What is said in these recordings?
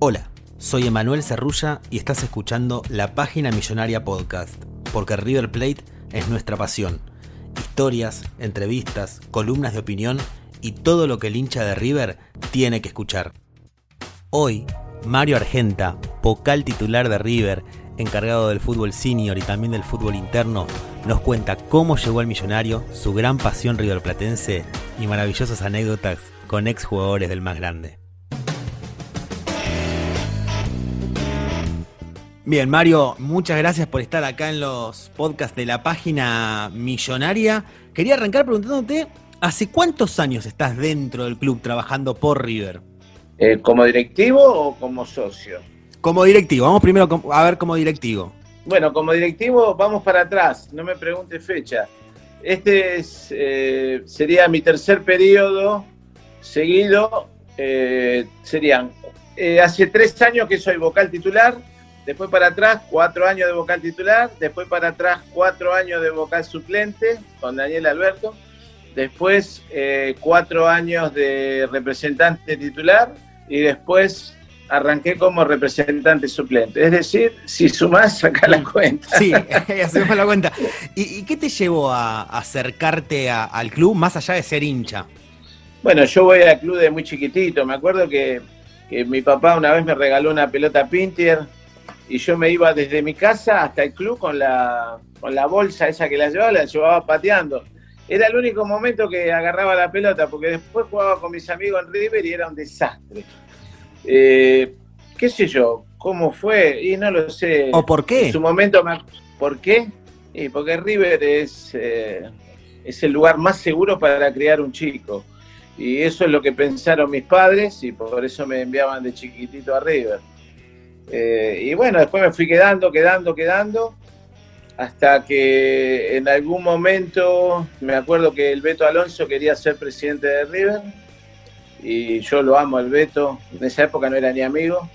Hola, soy Emanuel Cerrulla y estás escuchando la Página Millonaria Podcast, porque River Plate es nuestra pasión. Historias, entrevistas, columnas de opinión y todo lo que el hincha de River tiene que escuchar. Hoy, Mario Argenta, vocal titular de River, encargado del fútbol senior y también del fútbol interno, nos cuenta cómo llegó al millonario, su gran pasión riverplatense y maravillosas anécdotas con exjugadores del más grande. Bien, Mario, muchas gracias por estar acá en los podcasts de la página millonaria. Quería arrancar preguntándote, ¿hace cuántos años estás dentro del club trabajando por River? Eh, ¿Como directivo o como socio? Como directivo, vamos primero a ver como directivo. Bueno, como directivo vamos para atrás, no me pregunte fecha. Este es, eh, sería mi tercer periodo seguido. Eh, serían, hace tres años que soy vocal titular, después para atrás cuatro años de vocal titular, después para atrás cuatro años de vocal suplente con Daniel Alberto, después cuatro años de representante titular y después arranqué como representante suplente. Es decir, si sumás, saca la cuenta. Sí, hacemos la cuenta. ¿Y, qué te llevó a, acercarte al club más allá de ser hincha? Bueno, yo voy al club de muy chiquitito. Me acuerdo que, mi papá una vez me regaló una pelota Pintier y yo me iba desde mi casa hasta el club con la, con la bolsa esa que la llevaba, la llevaba pateando. Era el único momento que agarraba la pelota, porque después jugaba con mis amigos en River y era un desastre. Eh, ¿Qué sé yo? ¿Cómo fue? Y no lo sé. ¿O por qué? En su momento, ¿por qué? Y porque River es, eh, es el lugar más seguro para criar un chico. Y eso es lo que pensaron mis padres y por eso me enviaban de chiquitito a River. Eh, y bueno, después me fui quedando, quedando, quedando hasta que en algún momento me acuerdo que el Beto Alonso quería ser presidente de River y yo lo amo el Beto, en esa época no era ni amigo,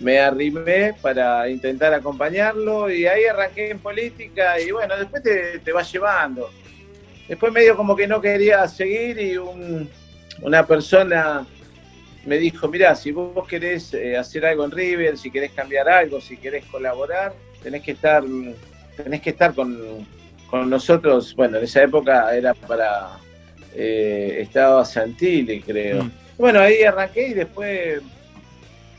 me arrimé para intentar acompañarlo y ahí arranqué en política y bueno, después te, te vas llevando. Después medio como que no quería seguir y una persona me dijo, mira, si vos querés eh, hacer algo en River, si querés cambiar algo, si querés colaborar, tenés que estar tenés que estar con, nosotros. Bueno, en esa época era para. Eh, estaba Santilli, creo. Mm. Bueno, ahí arranqué y después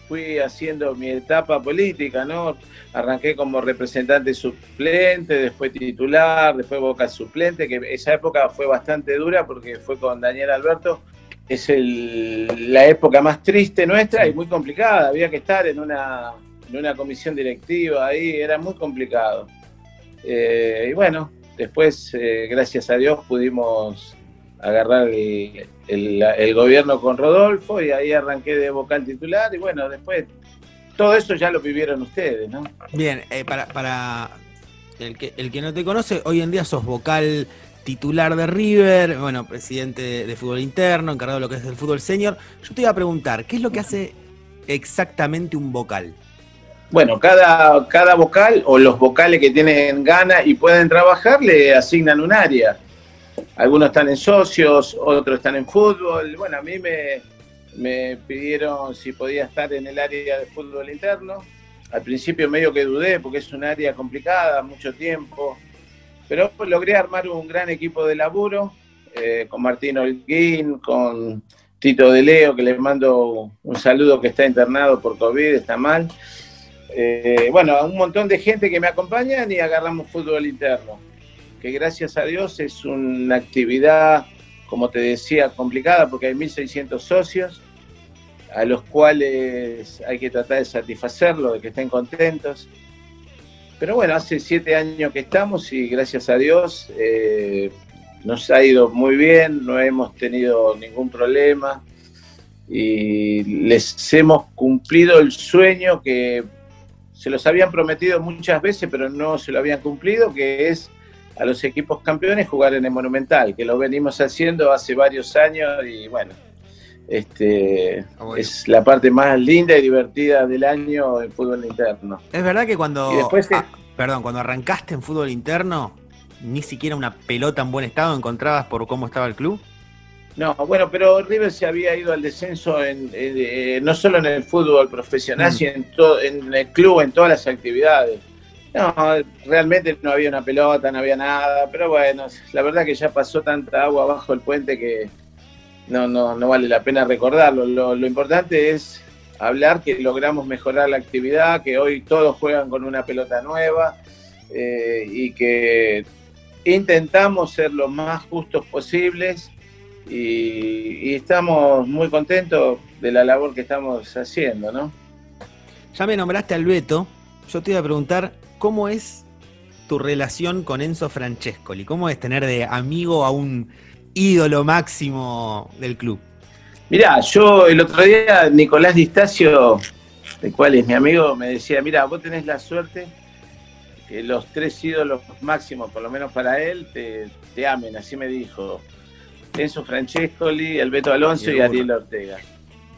fui haciendo mi etapa política, ¿no? Arranqué como representante suplente, después titular, después vocal suplente, que esa época fue bastante dura porque fue con Daniel Alberto. Es la época más triste nuestra y muy complicada. Había que estar en una, en una comisión directiva ahí, era muy complicado. Eh, y bueno, después, eh, gracias a Dios, pudimos agarrar el, gobierno con Rodolfo y ahí arranqué de vocal titular y bueno, después todo eso ya lo vivieron ustedes, ¿no? Bien, eh, para, para el, que, el que no te conoce, hoy en día sos vocal titular de River, bueno, presidente de, fútbol interno, encargado de lo que es el fútbol senior. Yo te iba a preguntar, ¿qué es lo que hace exactamente un vocal? Bueno, cada, cada vocal o los vocales que tienen ganas y pueden trabajar le asignan un área. Algunos están en socios, otros están en fútbol. Bueno, a mí me, me pidieron si podía estar en el área de fútbol interno. Al principio medio que dudé porque es un área complicada, mucho tiempo. Pero logré armar un gran equipo de laburo eh, con Martín Holguín, con Tito de Leo, que le mando un saludo que está internado por COVID, está mal. Eh, bueno, un montón de gente que me acompañan y agarramos fútbol interno, que gracias a Dios es una actividad, como te decía, complicada porque hay 1.600 socios a los cuales hay que tratar de satisfacerlo, de que estén contentos. Pero bueno, hace siete años que estamos y gracias a Dios eh, nos ha ido muy bien, no hemos tenido ningún problema y les hemos cumplido el sueño que se los habían prometido muchas veces, pero no se lo habían cumplido, que es a los equipos campeones jugar en el Monumental, que lo venimos haciendo hace varios años y bueno, este, ah, es la parte más linda y divertida del año en fútbol interno. Es verdad que cuando, ah, perdón, cuando arrancaste en fútbol interno, ni siquiera una pelota en buen estado encontrabas por cómo estaba el club. No, bueno, pero River se había ido al descenso en, eh, no solo en el fútbol profesional, mm. sino en, todo, en el club, en todas las actividades. No, realmente no había una pelota, no había nada, pero bueno, la verdad que ya pasó tanta agua bajo el puente que no, no, no vale la pena recordarlo. Lo, importante es hablar que logramos mejorar la actividad, que hoy todos juegan con una pelota nueva eh, y que intentamos ser lo más justos posibles y, estamos muy contentos de la labor que estamos haciendo, ¿no? Ya me nombraste al Beto, yo te iba a preguntar cómo es tu relación con Enzo Francescoli, cómo es tener de amigo a un ídolo máximo del club. Mirá, yo el otro día, Nicolás Distacio, el cual es mi amigo, me decía, mira, vos tenés la suerte que los tres ídolos máximos, por lo menos para él, te, te amen, así me dijo. Enzo Francescoli, Alberto Alonso y, Ariel Ortega.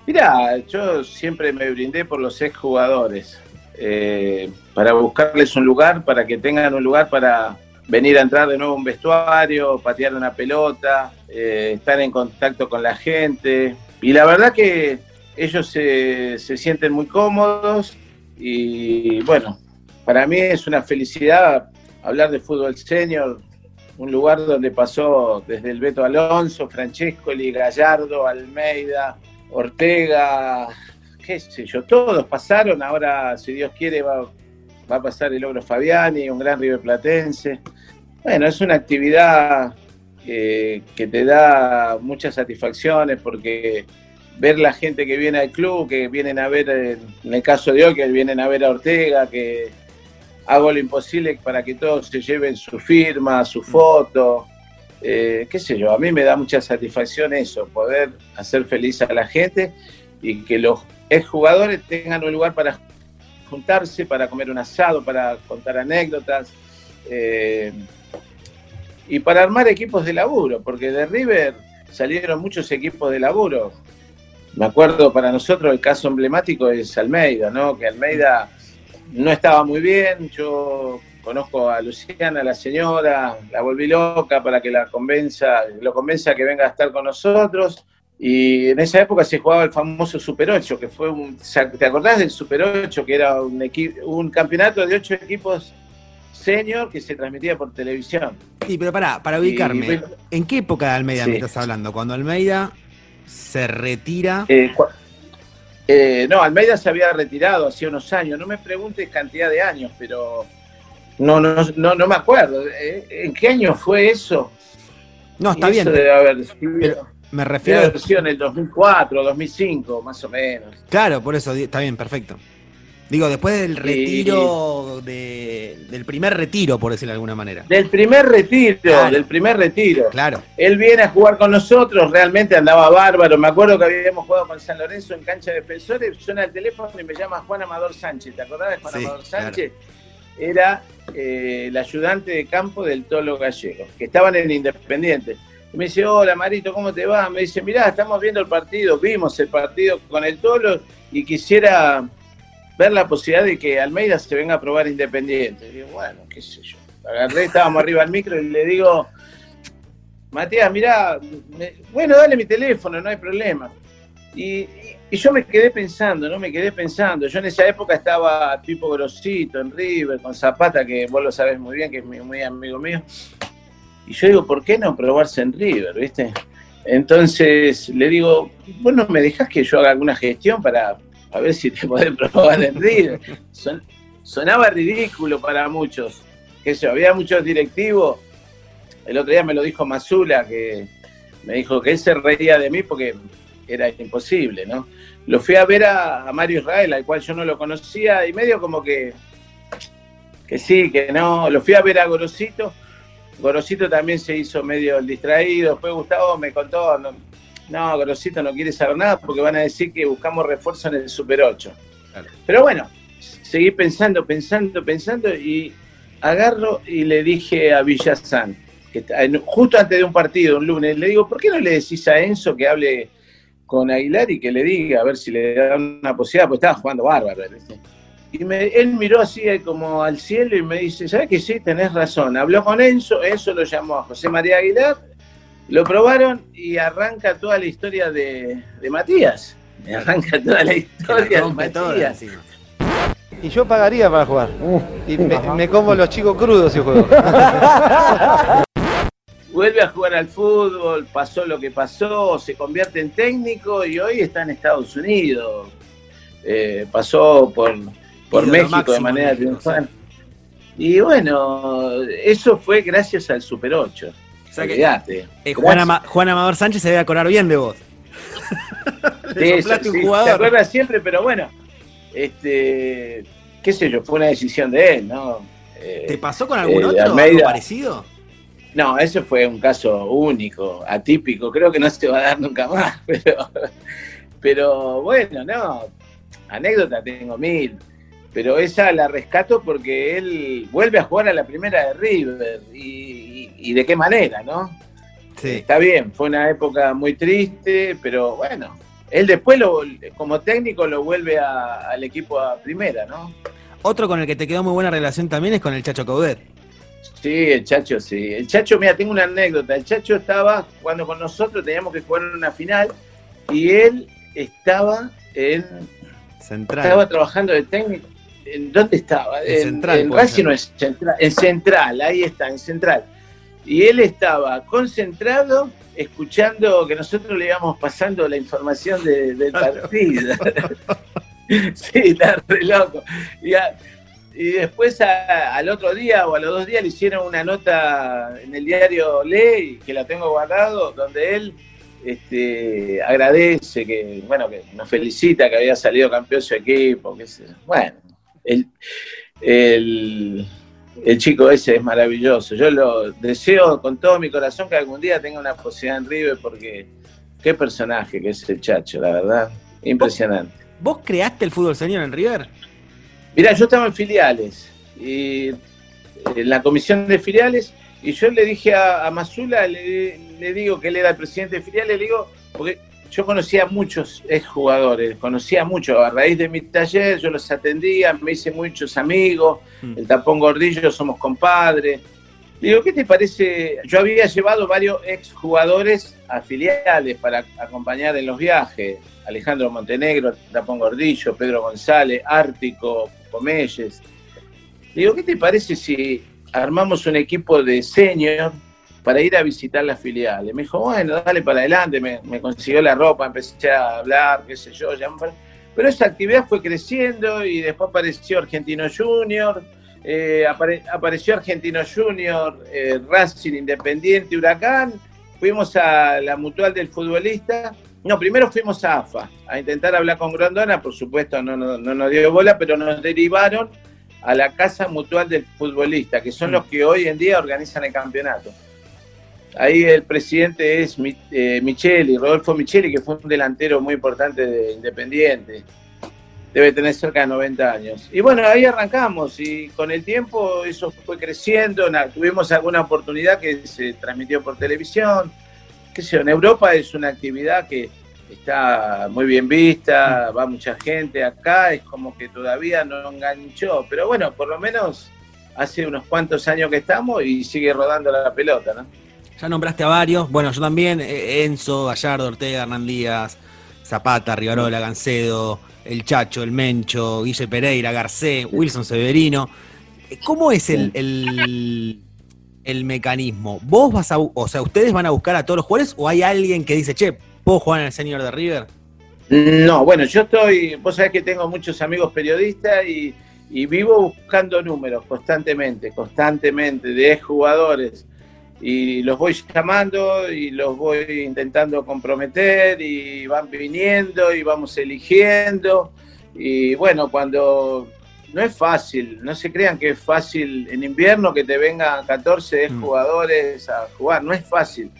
Mirá, yo siempre me brindé por los exjugadores, eh, para buscarles un lugar, para que tengan un lugar para venir a entrar de nuevo a un vestuario, patear una pelota, eh, estar en contacto con la gente. Y la verdad que ellos se, se sienten muy cómodos y bueno, para mí es una felicidad hablar de fútbol senior, un lugar donde pasó desde el Beto Alonso, Francescoli, Gallardo, Almeida, Ortega, qué sé yo, todos pasaron, ahora si Dios quiere va, a pasar el Ogro Fabiani, un gran River Platense. Bueno, es una actividad que te da muchas satisfacciones porque ver la gente que viene al club, que vienen a ver, en el caso de hoy, que vienen a ver a Ortega, que hago lo imposible para que todos se lleven su firma, su mm. foto, eh, qué sé yo, a mí me da mucha satisfacción eso, poder hacer feliz a la gente y que los exjugadores tengan un lugar para juntarse, para comer un asado, para contar anécdotas eh, y para armar equipos de laburo, porque de River salieron muchos equipos de laburo. Me acuerdo para nosotros el caso emblemático es Almeida, ¿no? Que Almeida no estaba muy bien, yo conozco a Luciana, la señora, la volví loca para que la convenza, lo convenza que venga a estar con nosotros. Y en esa época se jugaba el famoso Super 8, que fue un. ¿Te acordás del Super 8? Que era un, un campeonato de ocho equipos senior que se transmitía por televisión. Sí, pero para para ubicarme, ¿en qué época de Almeida me estás hablando? Cuando Almeida se retira. Eh, eh, no, Almeida se había retirado hace unos años. No me preguntes cantidad de años, pero no, no, no, no me acuerdo. Eh, ¿En qué año fue eso? No, está bien. Debe haber me refiero. a... en el 2004, 2005, más o menos. Claro, por eso está bien, perfecto. Digo, después del retiro, del primer retiro, por decirlo de alguna manera. Del primer retiro, del primer retiro. Claro. Él viene a jugar con nosotros, realmente andaba bárbaro. Me acuerdo que habíamos jugado con San Lorenzo en cancha de defensores, suena el teléfono y me llama Juan Amador Sánchez. ¿Te acordás de Juan Amador Sánchez? Era eh, el ayudante de campo del Tolo Gallego, que estaban en Independiente. Y me dice, hola Marito, ¿cómo te va? Me dice, mirá, estamos viendo el partido, vimos el partido con el Tolo y quisiera ver la posibilidad de que Almeida se venga a probar Independiente. Y bueno, qué sé yo. Agarré, estábamos arriba al micro y le digo, Matías, mirá, bueno, dale mi teléfono, no hay problema. Y, yo me quedé pensando, ¿no? Me quedé pensando. Yo en esa época estaba tipo grosito en River, con Zapata, que vos lo sabés muy bien, que es muy, muy amigo mío. Y yo digo, ¿por qué no probarse en River, viste? Entonces le digo, bueno, ¿me dejas que yo haga alguna gestión para, ver si te podés probar en River? sonaba ridículo para muchos. Que yo, había muchos directivos. El otro día me lo dijo Mazula, que me dijo que él se reía de mí porque era imposible, ¿no? Lo fui a ver a, Mario Israel, al cual yo no lo conocía, y medio como que, que sí, que no. Lo fui a ver a Gorosito. Gorosito también se hizo medio distraído. Después Gustavo me contó, no, Gorosito no quiere saber nada porque van a decir que buscamos refuerzo en el Super 8. Pero bueno, seguí pensando, pensando, pensando y agarro y le dije a Villazán, que justo antes de un partido, un lunes, le digo, ¿por qué no le decís a Enzo que hable con Aguilar y que le diga a ver si le da una posibilidad? Porque estaba jugando bárbaro. Y él miró así como al cielo y me dice, ¿sabes que sí? Tenés razón. Habló con Enzo, Enzo lo llamó a José María Aguilar, lo probaron y arranca toda la historia de, Matías. Arranca toda la historia de Matías. Y yo pagaría para jugar. y me, como los chicos crudos si juego. Vuelve a jugar al fútbol, pasó lo que pasó, se convierte en técnico y hoy está en Estados Unidos. Eh, pasó por, por México de manera triunfal. Y bueno, eso fue gracias al Super 8. O eh, Juan, Amador Sánchez se debe acordar bien de vos. sí, un jugador. Se acuerda siempre, pero bueno, este, qué sé yo, fue una decisión de él, ¿no? ¿Te eh, pasó con algún eh, otro algo parecido? No, ese fue un caso único, atípico, creo que no se va a dar nunca más, pero, pero bueno, no, anécdota tengo mil, pero esa la rescato porque él vuelve a jugar a la primera de River y, de qué manera, ¿no? Sí. Está bien, fue una época muy triste, pero bueno, él después lo, como técnico lo vuelve al equipo a primera, ¿no? Otro con el que te quedó muy buena relación también es con el Chacho Caudet. Sí, el Chacho, sí. El Chacho, mira, tengo una anécdota. El Chacho estaba jugando con nosotros, teníamos que jugar en una final y él estaba en. Central. Estaba trabajando de técnico. ¿En dónde estaba? En, Central. En no es Central. En Central, ahí está, en Central. Y él estaba concentrado escuchando que nosotros le íbamos pasando la información del partido. sí, está re loco. Y, después al otro día o a los dos días le hicieron una nota en el diario Ley, que la tengo guardado, donde él este, agradece, que bueno, que nos felicita que había salido campeón su equipo, que bueno, el, el el chico ese es maravilloso. Yo lo deseo con todo mi corazón que algún día tenga una posibilidad en River porque qué personaje que es el Chacho, la verdad. Impresionante. ¿Vos, creaste el fútbol señor en River? Mira, yo estaba en filiales y en la comisión de filiales y yo le dije a, a Mazula, le, le, digo que él era el presidente de filiales, le digo, porque yo conocía a muchos exjugadores, conocía mucho, a raíz de mi taller yo los atendía, me hice muchos amigos, mm. el tapón gordillo somos compadres. Digo, ¿qué te parece? Yo había llevado varios exjugadores a filiales para acompañar en los viajes. Alejandro Montenegro, Tapón Gordillo, Pedro González, Ártico, Comelles. Digo, ¿qué te parece si armamos un equipo de senior para ir a visitar las filiales. Me dijo, bueno, dale para adelante, me, consiguió la ropa, empecé a hablar, qué sé yo. Pero esa actividad fue creciendo y después apareció Argentino Junior, eh, apareció Argentino Junior, eh, Racing Independiente, Huracán, fuimos a la mutual del futbolista. No, primero fuimos a AFA a intentar hablar con Grondona, por supuesto no, no, no nos dio bola, pero nos derivaron a la Casa Mutual del Futbolista, que son mm. los que hoy en día organizan el campeonato. Ahí el presidente es eh, Micheli, Rodolfo Micheli, que fue un delantero muy importante de Independiente. Debe tener cerca de 90 años. Y bueno, ahí arrancamos y con el tiempo eso fue creciendo. Tuvimos alguna oportunidad que se transmitió por televisión. ¿Qué sé en Europa es una actividad que está muy bien vista, va mucha gente acá, es como que todavía no enganchó. Pero bueno, por lo menos hace unos cuantos años que estamos y sigue rodando la pelota, ¿no? Ya nombraste a varios. Bueno, yo también. Eh, Enzo, Gallardo, Ortega, Hernán Díaz, Zapata, Rivarola, Gancedo, El Chacho, El Mencho, Guille Pereira, Garcé, Wilson Severino. ¿Cómo es el, el mecanismo? ¿Vos vas a, o sea, ustedes van a buscar a todos los jugadores o hay alguien que dice, che, ¿puedo jugar en el senior de River? No, bueno, yo estoy, vos sabés que tengo muchos amigos periodistas y, y vivo buscando números constantemente, constantemente, de jugadores. Y los voy llamando y los voy intentando comprometer y van viniendo y vamos eligiendo. Y bueno, cuando no es fácil, no se crean que es fácil en invierno que te vengan 14 mm. jugadores a jugar, no es fácil.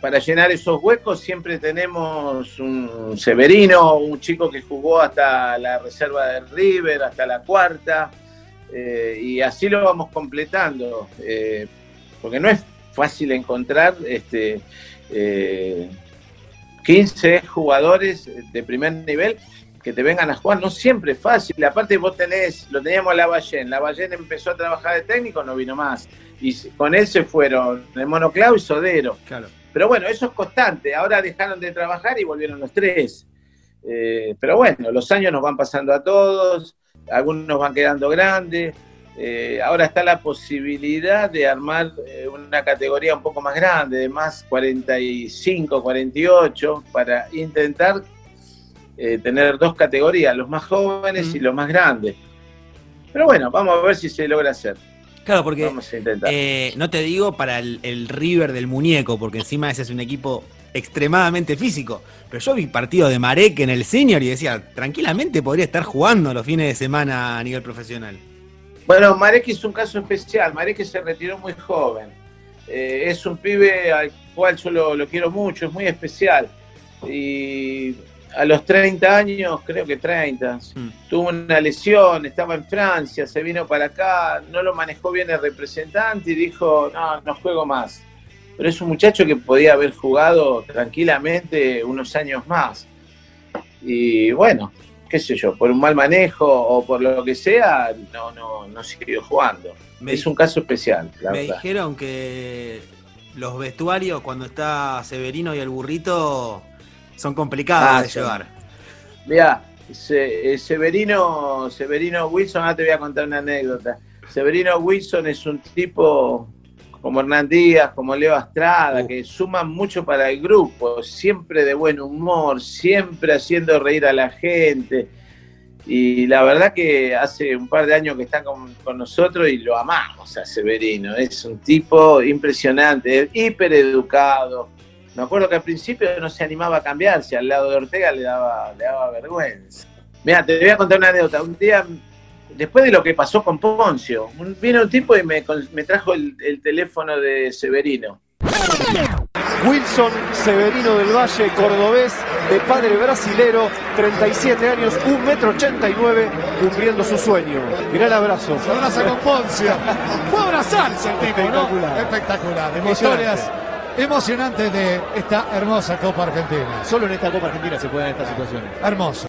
Para llenar esos huecos siempre tenemos un Severino, un chico que jugó hasta la reserva de River, hasta la cuarta, eh, y así lo vamos completando, eh, porque no es fácil encontrar este, 15 eh, jugadores de primer nivel que te vengan a jugar, no siempre es fácil. Aparte vos tenés, lo teníamos a Lavallén, Lavallén empezó a trabajar de técnico, no vino más. Y con él se fueron el Monoclau y Sodero. Claro. Pero bueno, eso es constante. Ahora dejaron de trabajar y volvieron los tres. Eh, pero bueno, los años nos van pasando a todos, algunos van quedando grandes. Eh, ahora está la posibilidad de armar eh, una categoría un poco más grande, de más 45, 48, para intentar tener dos categorías, los más jóvenes y los más grandes. Pero bueno, vamos a ver si se logra hacer. Claro, porque eh, no te digo para el, River del muñeco, porque encima ese es un equipo extremadamente físico. Pero yo vi partido de Marek en el senior y decía, tranquilamente podría estar jugando los fines de semana a nivel profesional. Bueno, Marek es un caso especial. Marek se retiró muy joven. Eh, es un pibe al cual yo lo, quiero mucho, es muy especial. Y a los 30 años, creo que 30, mm. tuvo una lesión, estaba en Francia, se vino para acá, no lo manejó bien el representante y dijo, no, no juego más. Pero es un muchacho que podía haber jugado tranquilamente unos años más. Y bueno, qué sé yo, por un mal manejo o por lo que sea, no, no, no siguió jugando. es un caso especial. me dijeron que los vestuarios, cuando está Severino y el burrito, son complicadas ah, de llevar. Mira, eh, Severino, Severino Wilson, ahora te voy a contar una anécdota. Severino Wilson es un tipo como Hernán Díaz, como Leo Astrada, que suman mucho para el grupo, siempre de buen humor, siempre haciendo reír a la gente. Y la verdad que hace un par de años que está con, nosotros y lo amamos a Severino. Es un tipo impresionante, hiper educado, me acuerdo que al principio no se animaba a cambiarse, al lado de Ortega le daba, le daba vergüenza. Mira, te voy a contar una anécdota. Un día, después de lo que pasó con Poncio, vino un tipo y me, trajo el, teléfono de Severino. Wilson Severino del Valle, cordobés, de padre brasilero, 37 años, 1,89 metro 89, cumpliendo su sueño. Mirá el abrazo. Se abraza con Poncio. Fue abrazarse el tipo, Espectacular. Espectacular. Historias emocionante de esta hermosa Copa Argentina. Solo en esta Copa Argentina se pueden estas situaciones. Hermoso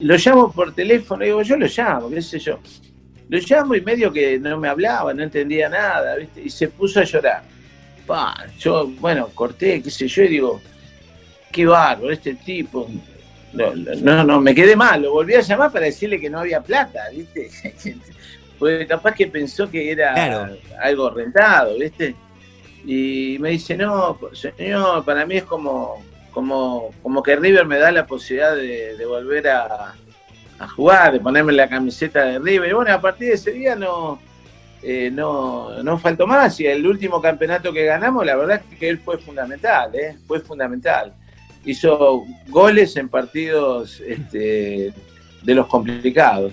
Lo llamo por teléfono, digo, yo lo llamo, qué sé yo. Lo llamo y medio que no me hablaba, no entendía nada, ¿viste? Y se puso a llorar. Pa, yo, bueno, corté, qué sé yo, y digo, qué bárbaro, este tipo. No, no, no, me quedé mal, lo volví a llamar para decirle que no había plata, ¿viste? Porque capaz que pensó que era algo rentado, ¿viste? Y me dice, no, señor, para mí es como, como, como que River me da la posibilidad de, volver a, jugar, de ponerme la camiseta de River. Y bueno, a partir de ese día no, eh, no, no faltó más. Y el último campeonato que ganamos, la verdad es que él fue fundamental, ¿eh? fue fundamental. Hizo goles en partidos este, de los complicados.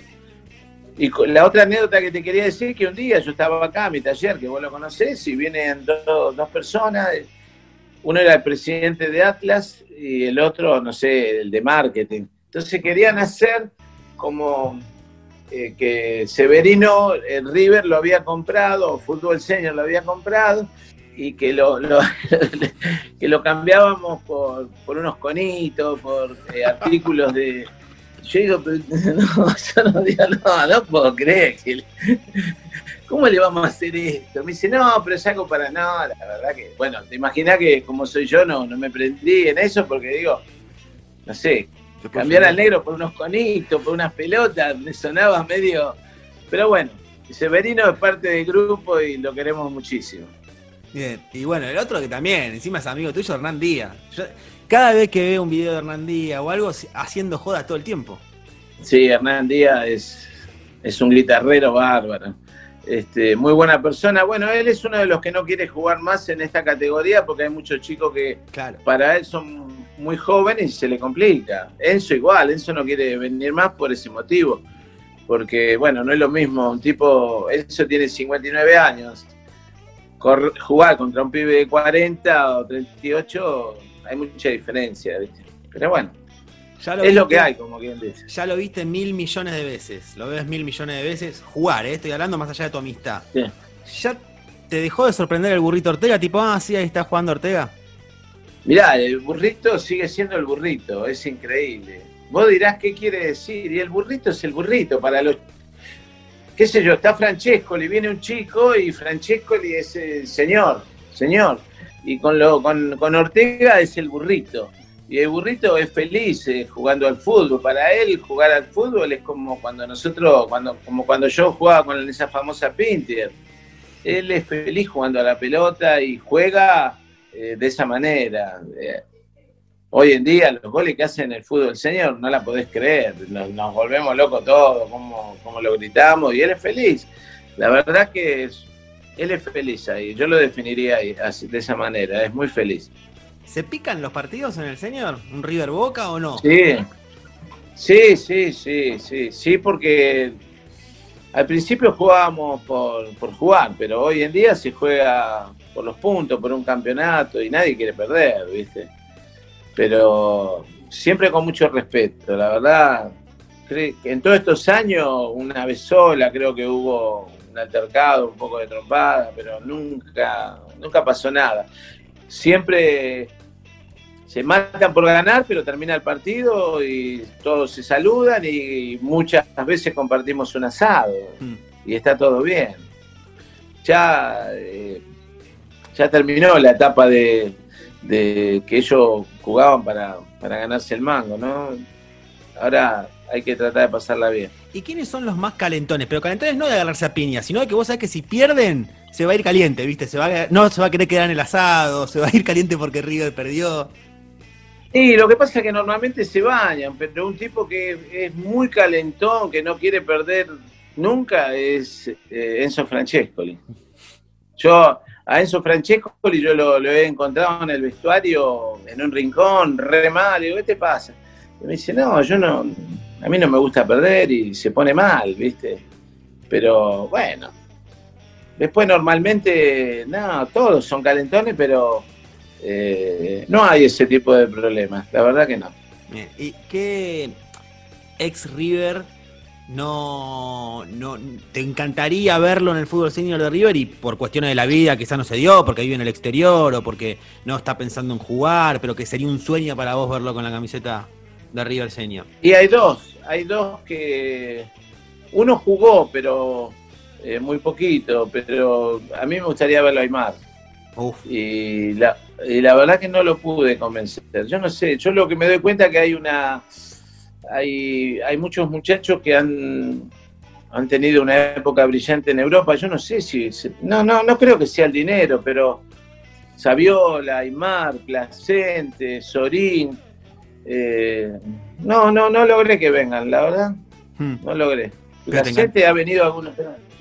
Y la otra anécdota que te quería decir que un día yo estaba acá, en mi taller, que vos lo conocés, y vienen dos, dos personas, uno era el presidente de Atlas y el otro, no sé, el de marketing. Entonces querían hacer como eh, que Severino, el River lo había comprado, Fútbol Senior lo había comprado, y que lo, que lo cambiábamos por, unos conitos, por eh, artículos de... Yo digo, yo no digo, no, no puedo creer que... ¿cómo le vamos a hacer esto? Me dice, no, pero saco para no, la verdad que, bueno, te imaginas que como soy yo no, no me prendí en eso porque digo, no sé, cambiar al negro por unos conitos, por unas pelotas, me sonaba medio, pero bueno, Severino es parte del grupo y lo queremos muchísimo. Bien, y bueno, el otro que también, encima es amigo tuyo, Hernán Díaz. cada vez que veo un video de Hernán Díaz o algo, haciendo jodas todo el tiempo. Sí, Hernán Díaz es, es un guitarrero bárbaro. Este, muy buena persona. Bueno, él es uno de los que no quiere jugar más en esta categoría porque hay muchos chicos que para él son muy jóvenes y se le complica. Enzo igual, Enzo no quiere venir más por ese motivo. Porque, bueno, no es lo mismo. Un tipo, Enzo tiene 59 años. jugar contra un pibe de 40 o 38, hay mucha diferencia, Pero bueno, es lo que hay, como quien dice. Ya lo viste mil millones de veces, lo ves mil millones de veces jugar, ¿eh? estoy hablando más allá de tu amistad. ¿Ya te dejó de sorprender el burrito Ortega? Tipo, ah, sí, ahí está jugando Ortega. Mirá, el burrito sigue siendo el burrito, es increíble. Vos dirás qué quiere decir, y el burrito es el burrito para los. qué sé yo, está Francesco, le viene un chico y Francesco es el señor, señor. Y con, lo, con, con Ortega es el burrito. Y el burrito es feliz eh, jugando al fútbol. Para él jugar al fútbol es como cuando nosotros, cuando, como cuando yo jugaba con esa famosa Pinter. Él es feliz jugando a la pelota y juega eh, de esa manera. Eh, hoy en día los goles que hacen el fútbol señor no la podés creer. Nos, volvemos locos todos, como, como lo gritamos, y él es feliz. La verdad que él es feliz ahí. Yo lo definiría así, de esa manera. Es muy feliz. ¿Se pican los partidos en el señor? ¿Un River Boca o no? Sí, sí, sí, sí, sí, sí, porque al principio jugábamos por, jugar, pero hoy en día se juega por los puntos, por un campeonato y nadie quiere perder, ¿viste? Pero siempre con mucho respeto, la verdad. En todos estos años, una vez sola, creo que hubo un altercado, un poco de trompada, pero nunca, nunca pasó nada. Siempre se matan por ganar, pero termina el partido y todos se saludan y muchas veces compartimos un asado mm. y está todo bien. Ya, eh, ya terminó la etapa de, que ellos jugaban para, ganarse el mango, ¿no? Ahora hay que tratar de pasarla bien. ¿Y quiénes son los más calentones? Pero calentones no de agarrarse a piña, sino de que vos sabés que si pierden, se va a ir caliente, ¿viste? Se va no se va a querer quedar en el asado, se va a ir caliente porque River perdió. Y lo que pasa es que normalmente se bañan, pero un tipo que es muy calentón, que no quiere perder nunca, es eh, Enzo Francescoli. Yo a Enzo Francescoli yo lo, he encontrado en el vestuario, en un rincón, re mal. Digo, ¿qué te pasa? Y me dice, no, yo no, a mí no me gusta perder y se pone mal, ¿viste? Pero bueno, después normalmente, no, todos son calentones, pero eh, no hay ese tipo de problemas, la verdad que no. ¿Y qué ex River no, no te encantaría verlo en el fútbol senior de River y por cuestiones de la vida quizá no se dio, porque vive en el exterior o porque no está pensando en jugar, pero que sería un sueño para vos verlo con la camiseta de River Senior? Y hay dos, hay dos que uno jugó, pero eh, muy poquito, pero a mí me gustaría verlo a Aymar. Y la, y la verdad que no lo pude convencer. Yo no sé, yo lo que me doy cuenta es que hay una hay, hay muchos muchachos que han, han tenido una época brillante en Europa. Yo no sé si. No, no, no creo que sea el dinero, pero Saviola, Aymar, Placente, Sorín. Eh, no, no, no logré que vengan, la verdad. Hmm. No logré. Placente ha venido algunos,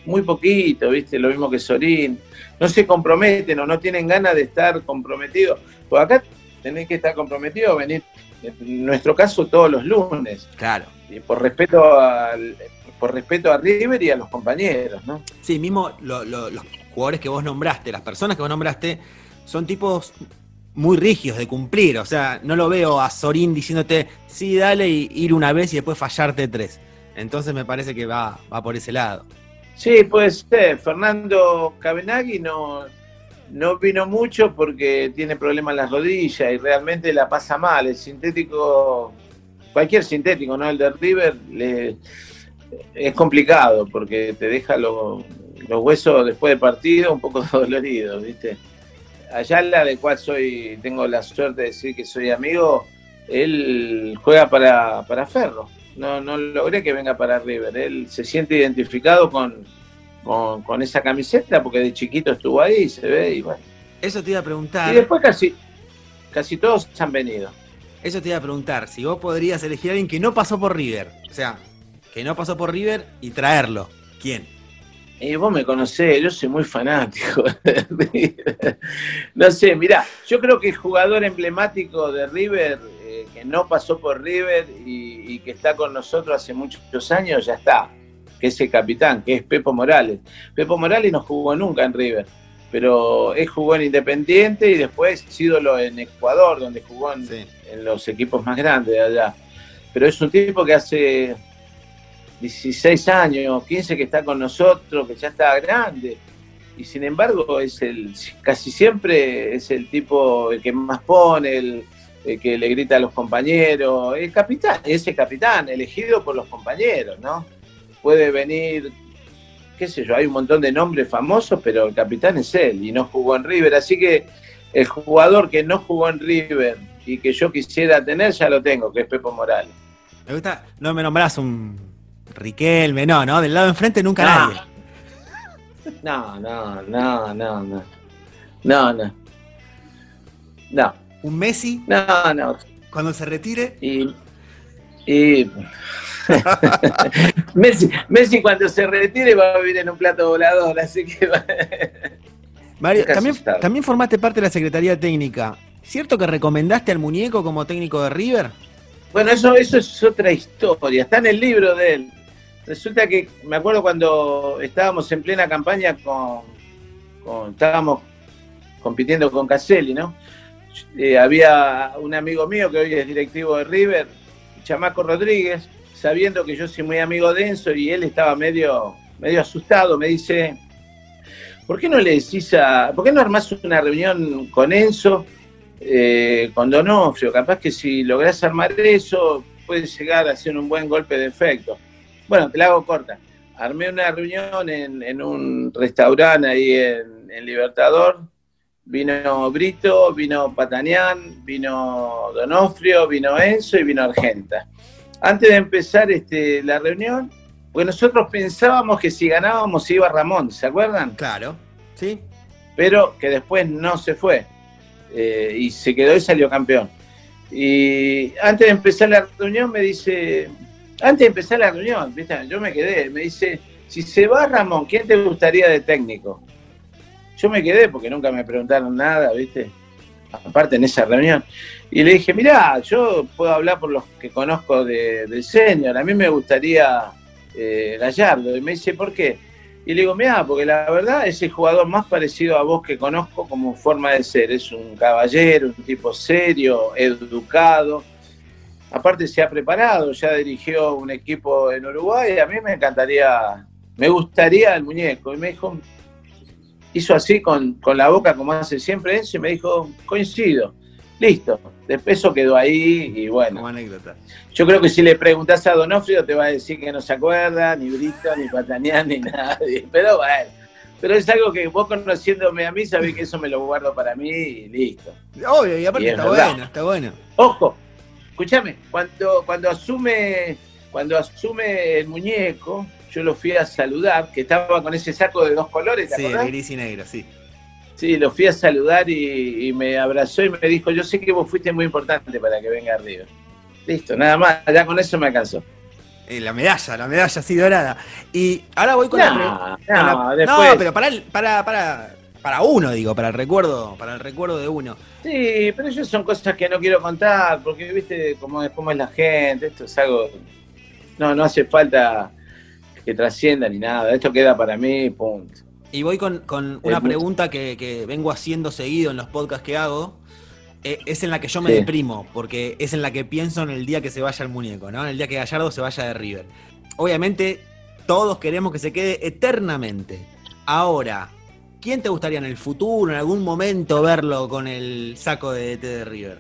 muy poquito, ¿viste? Lo mismo que Sorín. No se comprometen o no tienen ganas de estar comprometidos. Pues acá tenés que estar comprometido, venir en nuestro caso todos los lunes. Claro. Y por respeto al, por respeto a River y a los compañeros, ¿no? Sí, mismo los jugadores que vos nombraste, las personas que vos nombraste, son tipos muy rígidos de cumplir. O sea, no lo veo a Sorín diciéndote, sí, dale, y ir una vez y después fallarte tres. Entonces me parece que va, va por ese lado. Sí, pues Fernando Cabenagui no, no vino mucho porque tiene problemas en las rodillas y realmente la pasa mal. El sintético, cualquier sintético, ¿no? El de River le, es complicado porque te deja los huesos después del partido un poco doloridos, ¿viste? Ayala, del cual soy, tengo la suerte de decir que soy amigo, él juega para, para Ferro. No, no logré que venga para River. Él se siente identificado con, con, esa camiseta porque de chiquito estuvo ahí, se ve y bueno. Eso te iba a preguntar. Y después casi, casi todos han venido. Eso te iba a preguntar, si vos podrías elegir a alguien que no pasó por River, o sea, que no pasó por River y traerlo, ¿quién? Y vos me conocés, yo soy muy fanático de River. No sé, mirá, yo creo que el jugador emblemático de River, eh, que no pasó por River y, y, que está con nosotros hace muchos años, ya está que es el capitán, que es Pepo Morales. Pepo Morales no jugó nunca en River, pero él jugó en Independiente y después ídolo en Ecuador, donde jugó en, los equipos más grandes de allá. Pero es un tipo que hace 16 años, 15 que está con nosotros, que ya está grande. Y sin embargo, es el casi siempre es el tipo el que más pone, el, el que le grita a los compañeros, el capitán, ese capitán, elegido por los compañeros, ¿no? puede venir, qué sé yo, hay un montón de nombres famosos, pero el capitán es él y no jugó en River. Así que el jugador que no jugó en River y que yo quisiera tener, ya lo tengo, que es Pepo Morales. Me gusta, no me nombrás un Riquelme, no, ¿no? Del lado de enfrente nunca nadie. No, no, no, no, no. No, no. No. ¿Un Messi? No, no. Cuando se retire. Y. y Messi, Messi cuando se retire va a vivir en un plato volador, así que... Mario, también, también formaste parte de la Secretaría Técnica. ¿Cierto que recomendaste al muñeco como técnico de River? Bueno, eso, eso es otra historia. Está en el libro de él. Resulta que me acuerdo cuando estábamos en plena campaña con, estábamos compitiendo con Caselli, ¿no? Eh, había un amigo mío que hoy es directivo de River, Chamaco Rodríguez, sabiendo que yo soy muy amigo de Enzo y él estaba medio, medio asustado, me dice, ¿por qué no le decís a, por qué no armás una reunión con Enzo, eh, con Donofrio? Capaz que si lográs armar eso, puede llegar a ser un buen golpe de efecto. Bueno, te la hago corta. Armé una reunión en, un restaurante ahí en, en Libertador, vino Brito, vino Patanián, vino Donofrio, vino Enzo y vino Argenta antes de empezar este, la reunión, pues nosotros pensábamos que si ganábamos iba Ramón, ¿se acuerdan? Claro, sí. Pero que después no se fue eh, y se quedó y salió campeón. Y antes de empezar la reunión me dice, antes de empezar la reunión, yo me quedé, me dice, si se va Ramón, ¿quién te gustaría de técnico? Yo me quedé porque nunca me preguntaron nada, ¿viste? Aparte en esa reunión. Y le dije, mirá, yo puedo hablar por los que conozco de, del senior, a mí me gustaría eh, Gallardo. Y me dice, ¿por qué? Y le digo, mirá, porque la verdad es el jugador más parecido a vos que conozco como forma de ser. Es un caballero, un tipo serio, educado. Aparte se ha preparado, ya dirigió un equipo en Uruguay. A mí me encantaría, me gustaría el muñeco. Y me dijo, hizo así con, con la boca como hace siempre eso y me dijo, coincido. Listo. Después eso quedó ahí y bueno. Como anécdota. Yo creo que si le preguntás a Donofrio te va a decir que no se acuerda, ni Brito, ni Patanián, ni nadie. Pero bueno. Pero es algo que vos conociéndome a mí sabés que eso me lo guardo para mí y listo. Obvio, y aparte Y es está verdad. bueno, está bueno. Ojo, escúchame, cuando, cuando asume, cuando asume el muñeco, yo lo fui a saludar, que estaba con ese saco de dos colores, ¿te Sí, acordás? gris y negro, sí. Sí, lo fui a saludar y, y me abrazó y me dijo, yo sé que vos fuiste muy importante para que venga arriba. Listo, nada más, ya con eso me alcanzó. Eh, la medalla, la medalla así dorada. Y ahora voy con la, No, con no, la- después- no, pero para, el- para, para, para uno, digo, para el recuerdo, para el recuerdo de uno. Sí, pero eso son cosas que no quiero contar, porque viste cómo es, cómo es la gente, esto es algo... No, no hace falta que trascienda ni nada, esto queda para mí, punto. Y voy con, con Es una muy- pregunta que, que vengo haciendo seguido en los podcasts que hago. Eh, es en la que yo me Sí. deprimo, porque es en la que pienso en el día que se vaya el muñeco, ¿no? En el día que Gallardo se vaya de River. Obviamente, todos queremos que se quede eternamente. Ahora, ¿quién te gustaría en el futuro, en algún momento, verlo con el saco de DT de River?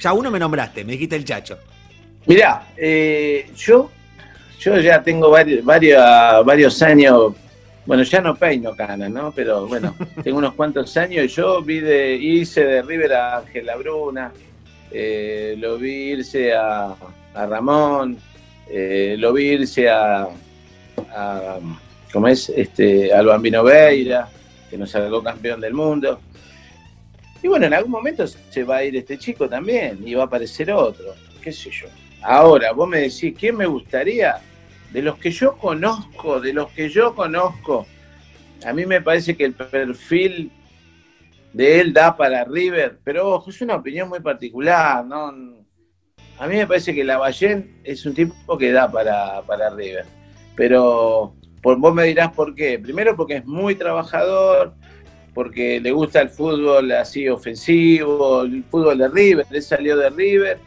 Ya uno me nombraste, me dijiste el chacho. Mirá, eh, yo, yo ya tengo varios, varios, varios años, bueno, ya no peino canas, ¿no? Pero bueno, tengo unos cuantos años y yo vi de, hice de River a Ángela Bruna, eh, lo vi irse a, a Ramón, eh, lo vi irse a, a ¿cómo es? Este, al Bambino Veira, que nos sacó campeón del mundo. Y bueno, en algún momento se va a ir este chico también y va a aparecer otro, qué sé yo. Ahora, vos me decís, ¿quién me gustaría? De los que yo conozco, de los que yo conozco, a mí me parece que el perfil de él da para River, pero es una opinión muy particular, ¿no? A mí me parece que Lavallén es un tipo que da para, para River, pero por, vos me dirás por qué. Primero porque es muy trabajador, porque le gusta el fútbol así ofensivo, el fútbol de River, él salió de River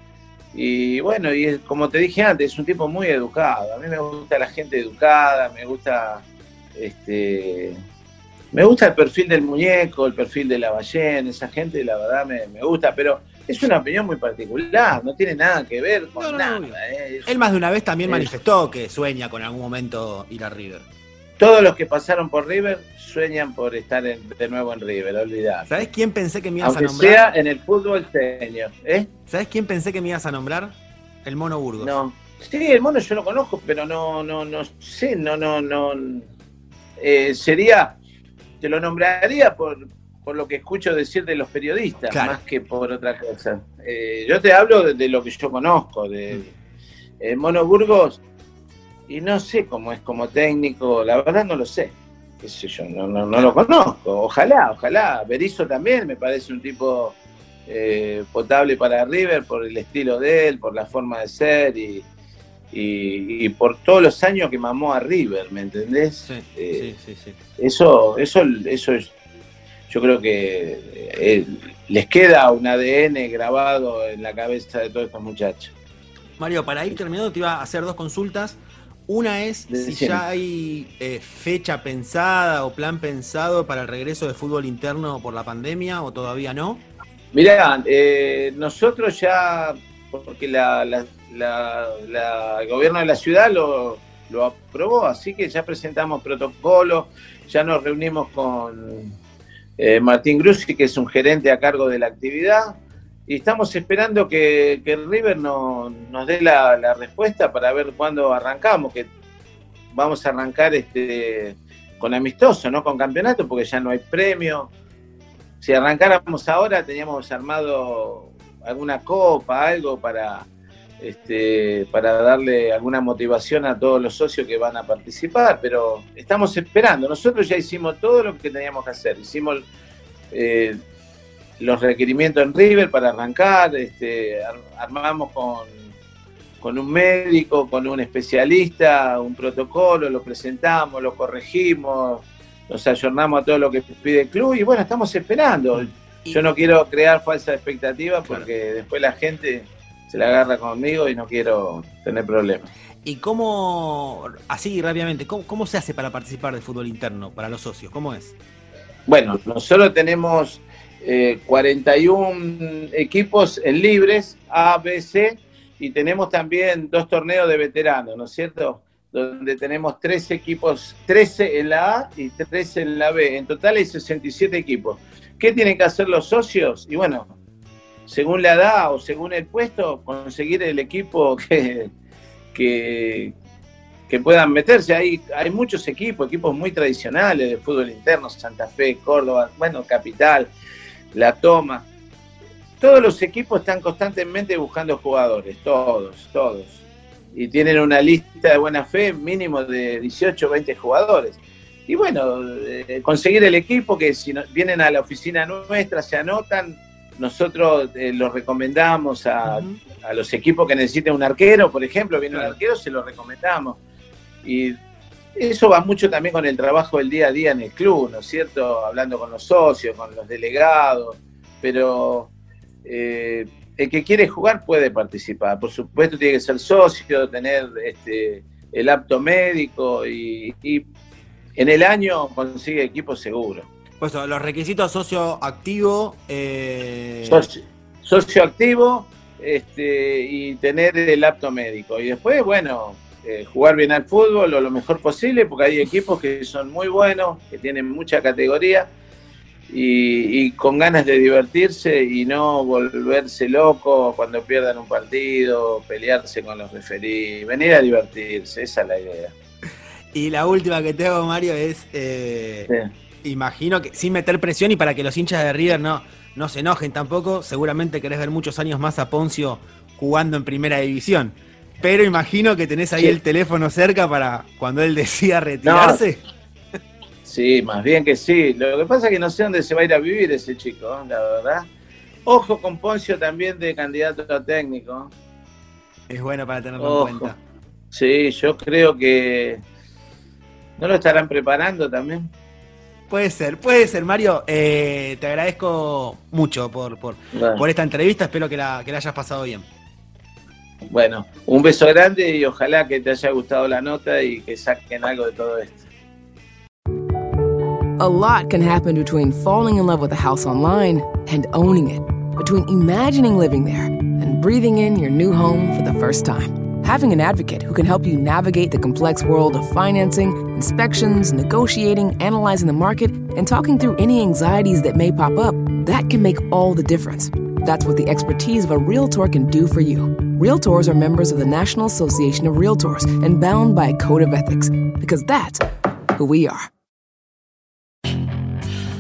y bueno, y como te dije antes, es un tipo muy educado. A mí me gusta la gente educada, me gusta este me gusta el perfil del muñeco, el perfil de la ballena, esa gente la verdad me, me gusta, pero es una opinión muy particular, no tiene nada que ver con No, no, nada. no, eh. Él más de una vez también manifestó que sueña con algún momento ir a River. Todos los que pasaron por River sueñan por estar en- de nuevo en River, olvidar. ¿Sabés quién pensé que me ibas a nombrar? sea en el fútbol señor, ¿eh? ¿Sabés quién pensé que me ibas a nombrar? El Mono Burgos. No. Sí, el mono yo lo conozco, pero no, no, no sé, no, no, no. eh, sería, te lo nombraría por, por lo que escucho decir de los periodistas, Claro. más que por otra cosa. Eh, yo te hablo de, de lo que yo conozco, de el Mono Burgos, y no sé cómo es como técnico, la verdad no lo sé. Qué sé yo, no, no, no lo conozco. Ojalá, ojalá. Berizzo también me parece un tipo eh, potable para River por el estilo de él, por la forma de ser y, y- y por todos los años que mamó a River, ¿me entendés? Sí, Eh, sí, sí, sí. Eso, eso, eso es, yo creo que eh, les queda un ADN grabado en la cabeza de todos estos muchachos. Mario, para ir terminando te iba a hacer dos consultas. Una es si ya hay eh, fecha pensada o plan pensado para el regreso de fútbol interno por la pandemia o todavía no. Mirá, eh, nosotros ya, porque la, la- la- la- el gobierno de la ciudad lo, lo aprobó, así que ya presentamos protocolo, ya nos reunimos con eh, Martín Grussi, que es un gerente a cargo de la actividad, y estamos esperando que, que River no- nos dé la, la respuesta para ver cuándo arrancamos, que vamos a arrancar este con amistoso, no con campeonato, porque ya no hay premio si arrancáramos ahora teníamos armado alguna copa, algo para, este, para darle alguna motivación a todos los socios que van a participar, pero estamos esperando. Nosotros ya hicimos todo lo que teníamos que hacer. Hicimos eh, los requerimientos en River para arrancar, este, armamos con, con un médico, con un especialista, un protocolo, lo presentamos, lo corregimos, nos ayornamos a todo lo que pide el club y bueno, estamos esperando. Yo no quiero crear falsas expectativas porque después la gente se la agarra conmigo y no quiero tener problemas. ¿Y cómo, así rápidamente, cómo, se hace para participar de fútbol interno para los socios? ¿Cómo es? Bueno, nosotros tenemos 41 eh, equipos en libres, A, B, C, y tenemos también dos torneos de veteranos, ¿no es cierto? Donde tenemos tres equipos, 13 en la A y 13 en la B. En total hay 67 equipos. ¿Qué tienen que hacer los socios? Y bueno, según la edad o según el puesto, conseguir el equipo que, que, puedan meterse. Hay, hay muchos equipos, equipos muy tradicionales de fútbol interno, Santa Fe, Córdoba, bueno, Capital, La Toma. Todos los equipos están constantemente buscando jugadores, todos, todos. Y tienen una lista de buena fe mínimo de 18 20 jugadores. Y bueno, eh, conseguir el equipo que si vienen a la oficina nuestra, se anotan, nosotros eh, lo recomendamos a, los equipos que necesiten un arquero, por ejemplo, viene un arquero, se lo recomendamos. Y eso va mucho también con el trabajo del día a día en el club, ¿no es cierto? Hablando con los socios, con los delegados, pero eh, el que quiere jugar puede participar. Por supuesto tiene que ser socio, tener este, el apto médico y, y en el año consigue equipo seguro. Pues los requisitos socio activo. Eh... Socio, activo este, y tener el apto médico. Y después, bueno, eh, jugar bien al fútbol o lo mejor posible, porque hay equipos que son muy buenos, que tienen mucha categoría y, con ganas de divertirse y no volverse loco cuando pierdan un partido, pelearse con los referís, venir a divertirse, esa es la idea. Y la última que tengo, Mario, es. Eh, imagino que sin meter presión y para que los hinchas de River no, no se enojen tampoco, seguramente querés ver muchos años más a Poncio jugando en primera división. Pero imagino que tenés ahí el teléfono cerca para cuando él decida retirarse. Sí, más bien que sí. Lo que pasa es que no sé dónde se va a ir a vivir ese chico, la verdad. Ojo con Poncio también de candidato a técnico. Es bueno para tenerlo en cuenta. Sí, yo creo que no lo estarán preparando también. Puede ser, puede ser, Mario. Eh, te agradezco mucho por, por, esta entrevista. Espero que la, que la hayas pasado bien. Bueno, un beso grande y ojalá que te haya gustado la nota y que saquen algo de todo esto. A lot can happen between falling in love with a house online and owning it. Between imagining living there and breathing in your new home for the first time. Having an advocate who can help you navigate the complex world of financing, inspections, negotiating, analyzing the market, and talking through any anxieties that may pop up, that can make all the difference. That's what the expertise of a Realtor can do for you. Realtors are members of the National Association of Realtors and bound by a code of ethics, because that's who we are.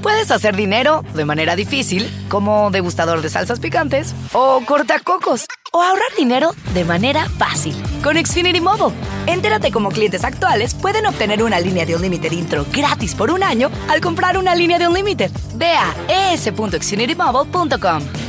Puedes hacer dinero de manera difícil, como degustador de salsas picantes, o cortacocos, o ahorrar dinero de manera fácil con Xfinity Mobile. Entérate cómo clientes actuales pueden obtener una línea de un límite intro gratis por un año al comprar una línea de un límite. Ve a es.xfinitymobile.com.